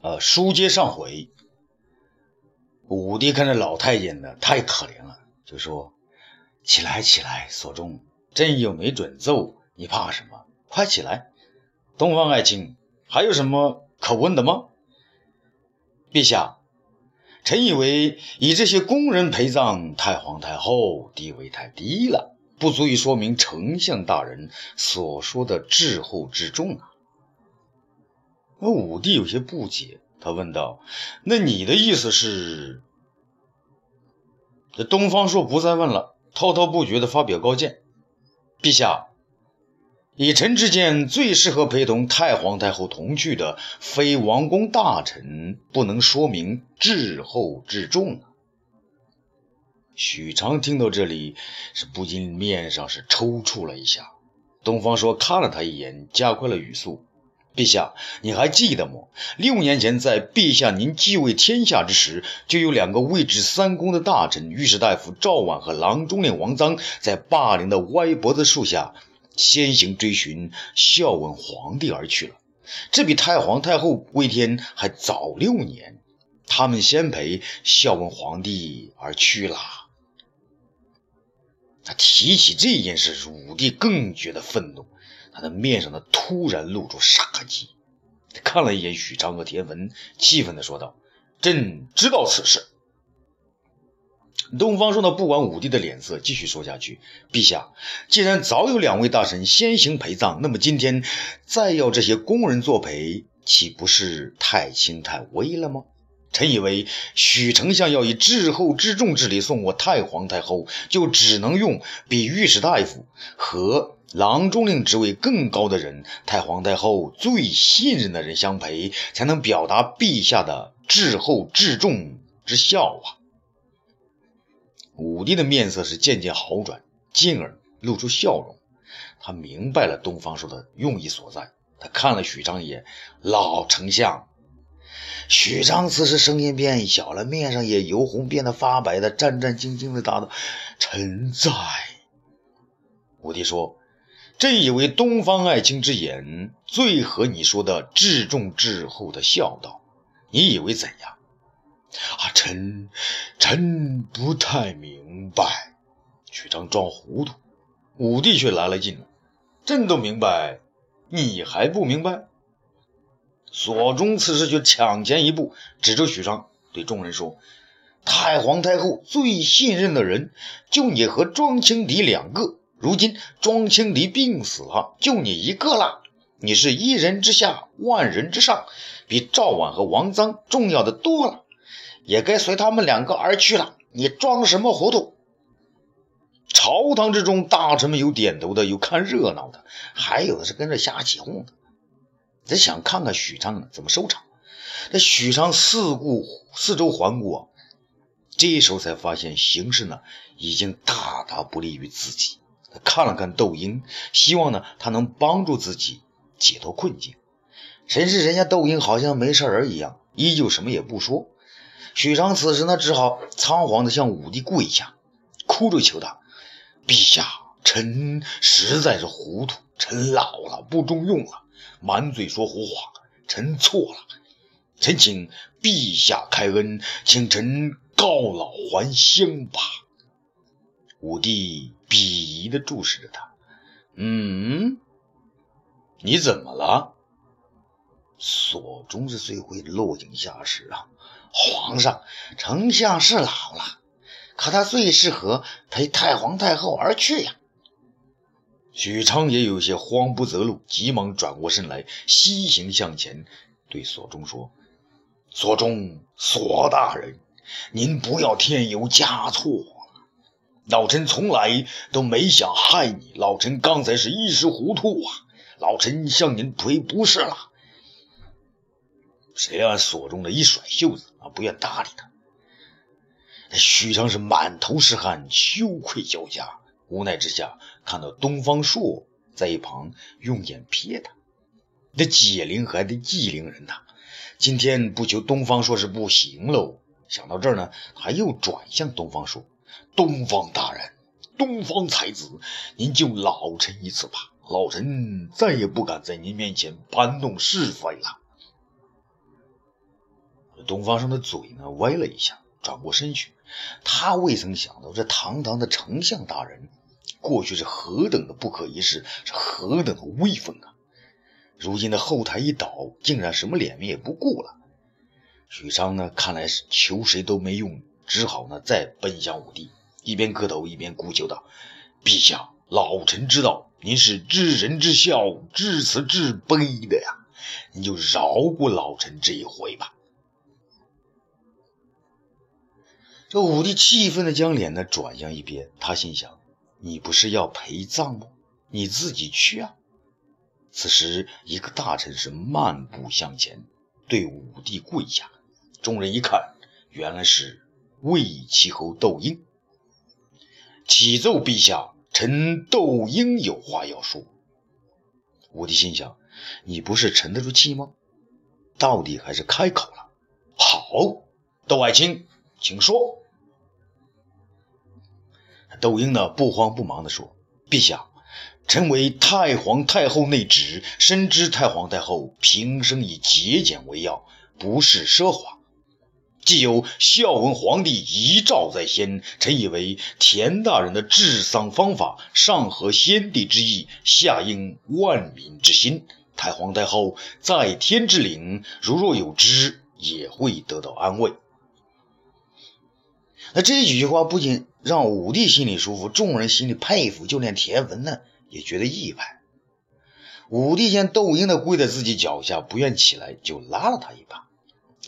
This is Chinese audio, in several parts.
呃，书接上回，武帝看着老太监呢，太可怜了，就说：“起来，起来，所中，朕又没准奏，你怕什么？快起来！东方爱卿，还有什么可问的吗？”陛下，臣以为以这些宫人陪葬太皇太后，地位太低了，不足以说明丞相大人所说的至厚至重啊。而武帝有些不解，他问道：“那你的意思是？”这东方朔不再问了，滔滔不绝地发表高见：“陛下，以臣之见，最适合陪同太皇太后同去的，非王公大臣，不能说明至厚至重啊。”许昌听到这里，是不禁面上是抽搐了一下。东方朔看了他一眼，加快了语速。陛下，你还记得吗？六年前，在陛下您继位天下之时，就有两个位至三公的大臣，御史大夫赵绾和郎中令王臧，在霸陵的歪脖子树下先行追寻孝文皇帝而去了。这比太皇太后归天还早六年，他们先陪孝文皇帝而去了。他提起这件事，武帝更觉得愤怒。他的面上呢，突然露出杀机。看了一眼许昌和田文，气愤地说道：“朕知道此事。”东方朔呢，不管武帝的脸色，继续说下去：“陛下，既然早有两位大臣先行陪葬，那么今天再要这些宫人作陪，岂不是太轻太微了吗？臣以为，许丞相要以至厚至重之礼送我太皇太后，就只能用比御史大夫和。”郎中令职位更高的人，太皇太后最信任的人相陪，才能表达陛下的至厚至重之孝啊！武帝的面色是渐渐好转，进而露出笑容。他明白了东方朔的用意所在。他看了许昌一眼，老丞相。许昌此时声音变小了，面上也由红变得发白的，战战兢兢地答道：“臣在。”武帝说。朕以为东方爱卿之言最合你说的至重至厚的孝道，你以为怎样？啊，臣臣不太明白。许昌装糊涂，武帝却来了劲了。朕都明白，你还不明白？所中此时就抢前一步，指着许昌对众人说：“太皇太后最信任的人，就你和庄青敌两个。”如今庄青敌病死了，就你一个了。你是一人之下，万人之上，比赵绾和王臧重要的多了，也该随他们两个而去了。你装什么糊涂？朝堂之中，大臣们有点头的，有看热闹的，还有的是跟着瞎起哄的。只想看看许昌怎么收场。这许昌四顾四周环顾，这时候才发现形势呢，已经大大不利于自己。看了看窦婴，希望呢他能帮助自己解脱困境。谁知人家窦婴好像没事人一样，依旧什么也不说。许昌此时呢只好仓皇的向武帝跪下，哭着求他：“陛下，臣实在是糊涂，臣老了，不中用了，满嘴说胡话，臣错了，臣请陛下开恩，请臣告老还乡吧。”武帝。鄙夷地注视着他，嗯，你怎么了？所中是最会落井下石啊！皇上，丞相是老了，可他最适合陪太皇太后而去呀。许昌也有些慌不择路，急忙转过身来，西行向前，对索中说：“索中，索大人，您不要添油加醋。”老臣从来都没想害你，老臣刚才是一时糊涂啊！老臣向您赔不是了。谁让锁中的一甩袖子啊，不愿搭理他。许昌是满头是汗，羞愧交加，无奈之下看到东方朔在一旁用眼瞥他，这解铃还得系铃人呐，今天不求东方朔是不行喽。想到这儿呢，他又转向东方朔。东方大人，东方才子，您救老臣一次吧，老臣再也不敢在您面前搬弄是非了。东方上的嘴呢歪了一下，转过身去。他未曾想到，这堂堂的丞相大人，过去是何等的不可一世，是何等的威风啊！如今的后台一倒，竟然什么脸面也不顾了。许昌呢，看来是求谁都没用，只好呢再奔向武帝，一边磕头一边哭求道：“陛下，老臣知道您是知人之孝，知慈知悲的呀，您就饶过老臣这一回吧。”这武帝气愤的将脸呢转向一边，他心想：“你不是要陪葬吗？你自己去啊！”此时，一个大臣是漫步向前，对武帝跪下。众人一看，原来是魏齐侯窦婴。启奏陛下，臣窦婴有话要说。武帝心想：你不是沉得住气吗？到底还是开口了。好，窦爱卿，请说。窦婴呢，不慌不忙地说：“陛下。”臣为太皇太后内侄，深知太皇太后平生以节俭为要，不是奢华。既有孝文皇帝遗诏在先，臣以为田大人的治丧方法上合先帝之意，下应万民之心。太皇太后在天之灵，如若有知，也会得到安慰。那这几句话不仅让武帝心里舒服，众人心里佩服，就连田文呢。也觉得意外。武帝见窦婴的跪在自己脚下，不愿起来，就拉了他一把：“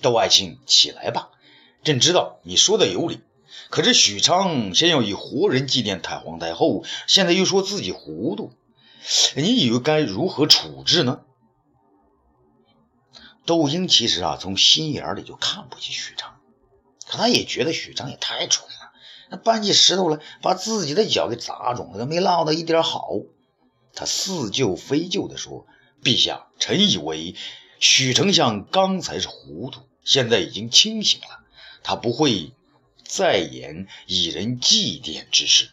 窦爱卿，起来吧。朕知道你说的有理，可是许昌先要以活人祭奠太皇太后，现在又说自己糊涂，你以为该如何处置呢？”窦婴其实啊，从心眼里就看不起许昌，可他也觉得许昌也太蠢了，那搬起石头来把自己的脚给砸肿了，都没落到一点好。他似救非救地说：“陛下，臣以为许丞相刚才是糊涂，现在已经清醒了。他不会再言以人祭奠之事。”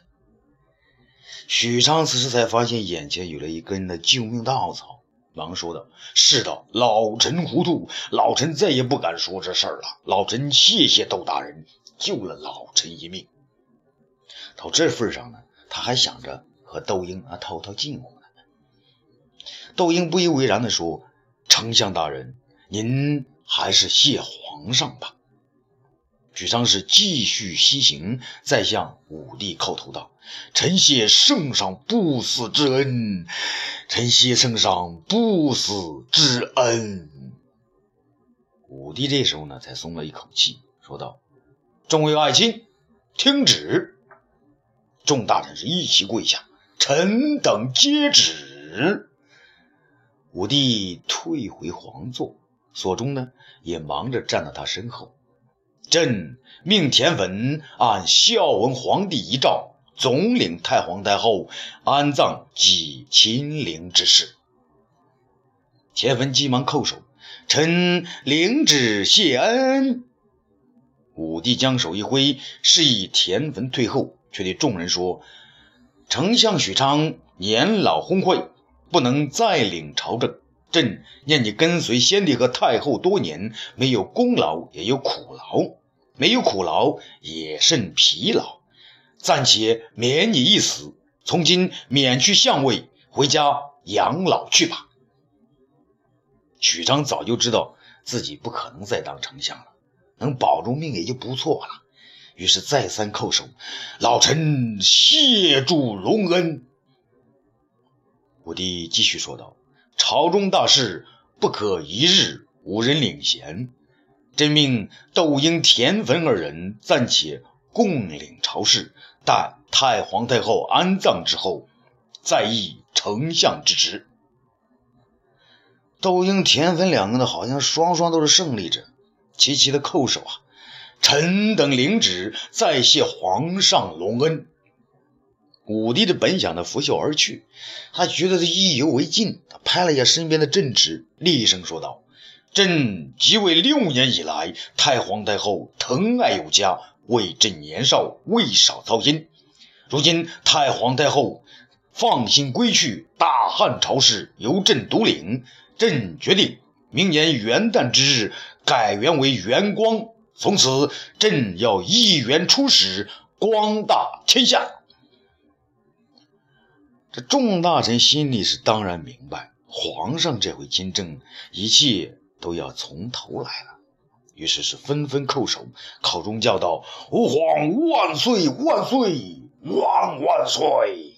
许昌此时才发现眼前有了一根的救命稻草，忙说道：“是的，老臣糊涂，老臣再也不敢说这事儿了。老臣谢谢窦大人救了老臣一命。到这份上呢，他还想着。”和窦婴啊套套近乎呢。窦婴不以为然地说：“丞相大人，您还是谢皇上吧。”许昌是继续西行，再向武帝叩头道：“臣谢圣上不死之恩，臣谢圣上不死之恩。”武帝这时候呢，才松了一口气，说道：“众位爱卿，听旨！”众大臣是一齐跪下。臣等接旨。武帝退回皇座，所中呢也忙着站在他身后。朕命田文按孝文皇帝遗诏，总领太皇太后安葬及亲陵之事。田文急忙叩首，臣领旨谢恩。武帝将手一挥，示意田文退后，却对众人说。丞相许昌年老昏聩，不能再领朝政。朕念你跟随先帝和太后多年，没有功劳也有苦劳，没有苦劳也甚疲劳，暂且免你一死。从今免去相位，回家养老去吧。许昌早就知道自己不可能再当丞相了，能保住命也就不错了。于是再三叩首，老臣谢主隆恩。武帝继续说道：“朝中大事不可一日无人领衔，朕命窦婴、田汾二人暂且共领朝事，待太皇太后安葬之后，再议丞相之职。”窦婴、田汾两个呢，好像双双都是胜利者，齐齐的叩首啊。臣等领旨，再谢皇上隆恩。武帝的本想呢拂袖而去，他觉得这意犹未尽，他拍了一下身边的朕旨，厉声说道：“朕即位六年以来，太皇太后疼爱有加，为朕年少未少操心。如今太皇太后放心归去，大汉朝事由朕独领。朕决定，明年元旦之日改元为元光。从此，朕要一元出使，光大天下。这众大臣心里是当然明白，皇上这回亲政，一切都要从头来了。于是是纷纷叩首，口中叫道：“吾皇万岁万岁万万岁！”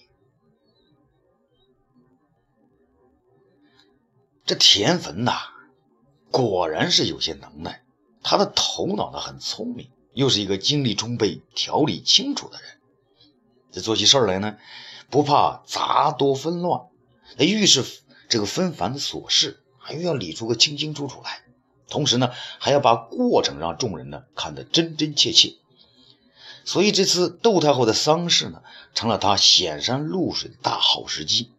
这田汾呐，果然是有些能耐。他的头脑呢很聪明，又是一个精力充沛、条理清楚的人。这做起事儿来呢，不怕杂多纷乱，那遇事这个纷繁的琐事，还又要理出个清清楚楚来。同时呢，还要把过程让众人呢看得真真切切。所以这次窦太后的丧事呢，成了他显山露水的大好时机，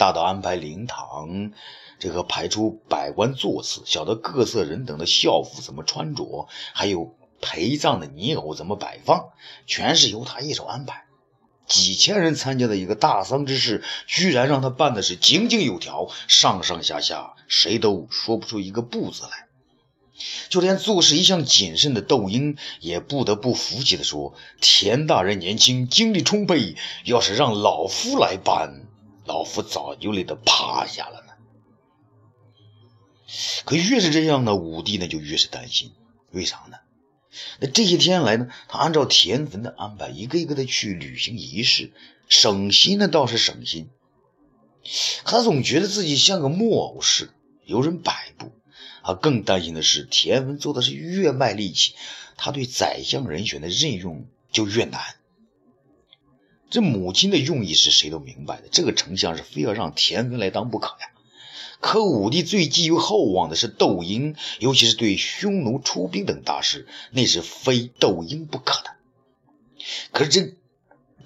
大到安排灵堂。这个排出百官座次，小到各色人等的校服怎么穿着，还有陪葬的泥偶怎么摆放，全是由他一手安排。几千人参加的一个大丧之事，居然让他办的是井井有条，上上下下谁都说不出一个不字来。就连做事一向谨慎的窦婴，也不得不服气地说：“田大人年轻，精力充沛，要是让老夫来办，老夫早就累得趴下了呢。”可越是这样呢，武帝呢就越是担心。为啥呢？那这些天来呢，他按照田汾的安排，一个一个的去履行仪式，省心呢倒是省心。他总觉得自己像个木偶似的，有人摆布。他更担心的是，田汾做的是越卖力气，他对宰相人选的任用就越难。这母亲的用意是谁都明白的，这个丞相是非要让田文来当不可呀。可武帝最寄予厚望的是窦婴，尤其是对匈奴出兵等大事，那是非窦婴不可的。可是这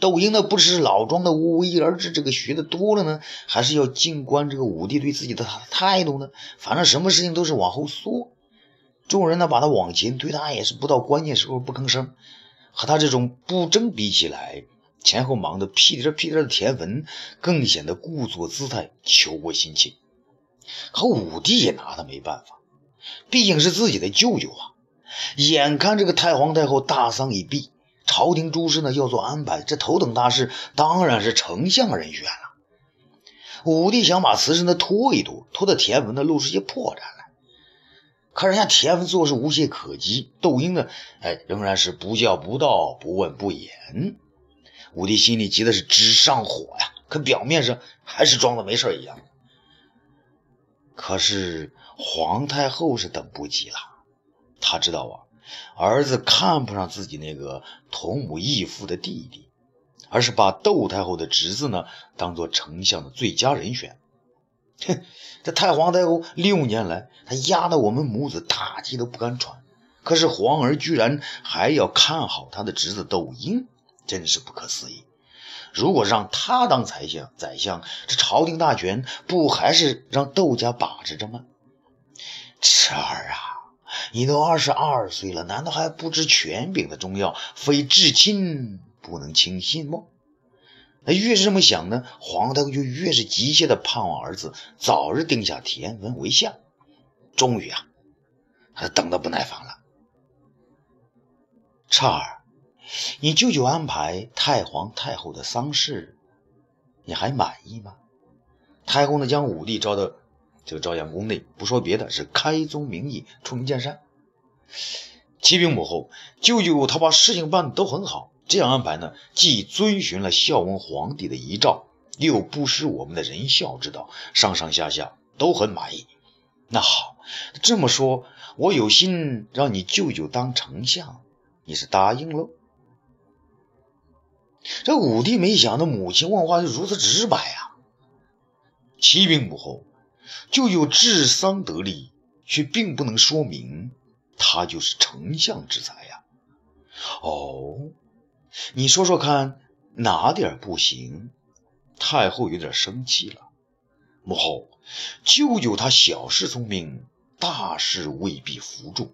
窦婴呢，不是老庄的无为而治，这个学的多了呢，还是要静观这个武帝对自己的态度呢？反正什么事情都是往后缩，众人呢把他往前推，他也是不到关键时候不吭声。和他这种不争比起来，前后忙得屁颠屁颠的田文，更显得故作姿态，求过心切。可武帝也拿他没办法，毕竟是自己的舅舅啊。眼看这个太皇太后大丧已毕，朝廷诸事呢要做安排，这头等大事当然是丞相人选了。武帝想把此事呢拖一拖，拖到田文呢露出些破绽来。可人家田文做事无懈可击，窦婴呢，哎，仍然是不叫不到，不问不言。武帝心里急的是直上火呀，可表面上还是装的没事一样。可是皇太后是等不及了，她知道啊，儿子看不上自己那个同母异父的弟弟，而是把窦太后的侄子呢当做丞相的最佳人选。哼，这太皇太后六年来，她压得我们母子大气都不敢喘。可是皇儿居然还要看好他的侄子窦婴，真是不可思议。如果让他当宰相，宰相这朝廷大权不还是让窦家把持着吗？彻儿啊，你都二十二岁了，难道还不知权柄的重要？非至亲不能轻信吗？那越是这么想呢，皇太就越是急切的盼望儿子早日定下田文为相。终于啊，他等得不耐烦了，彻儿。你舅舅安排太皇太后的丧事，你还满意吗？太后呢，将武帝招到这个朝阳宫内，不说别的，是开宗明义，出门见山。启禀母后，舅舅他把事情办得都很好，这样安排呢，既遵循了孝文皇帝的遗诏，又不失我们的仁孝之道，上上下下都很满意。那好，这么说，我有心让你舅舅当丞相，你是答应了？这武帝没想到母亲问话就如此直白啊！启禀母后，舅舅治丧得力，却并不能说明他就是丞相之才呀。哦，你说说看，哪点不行？太后有点生气了。母后，舅舅他小事聪明，大事未必服众。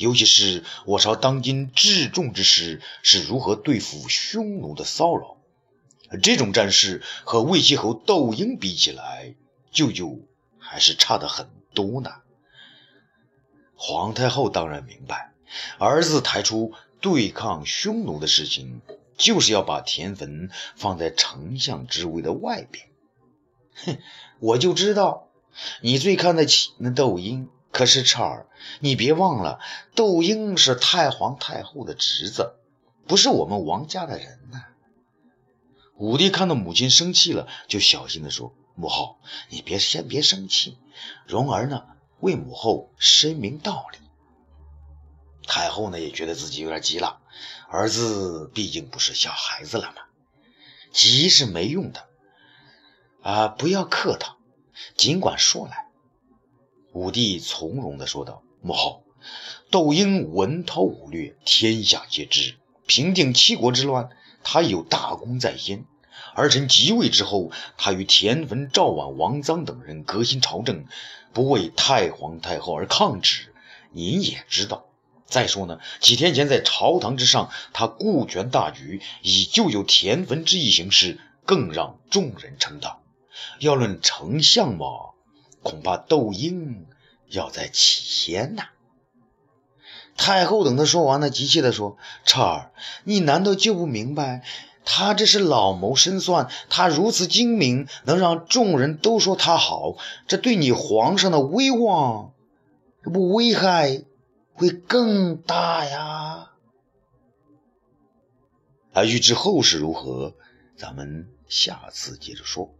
尤其是我朝当今至重之事是如何对付匈奴的骚扰，这种战事和魏齐侯窦婴比起来，舅舅还是差得很多呢。皇太后当然明白，儿子抬出对抗匈奴的事情，就是要把田汾放在丞相之位的外边。哼，我就知道你最看得起那窦婴。可是彻儿，你别忘了，窦婴是太皇太后的侄子，不是我们王家的人呐。武帝看到母亲生气了，就小心地说：“母后，你别先别生气，容儿呢为母后申明道理。”太后呢也觉得自己有点急了，儿子毕竟不是小孩子了嘛，急是没用的，啊，不要客套，尽管说来。武帝从容地说道：“母后，窦婴文韬武略，天下皆知，平定七国之乱，他有大功在先。儿臣即位之后，他与田汾、赵婉、王臧等人革新朝政，不为太皇太后而抗旨，您也知道。再说呢，几天前在朝堂之上，他顾全大局，以救救田汾之意行事，更让众人称道。要论丞相嘛。”恐怕窦婴要在起先呐！太后等他说完了，急切地说：“彻儿，你难道就不明白？他这是老谋深算，他如此精明，能让众人都说他好，这对你皇上的威望，这不危害会更大呀！”而欲知后事如何，咱们下次接着说。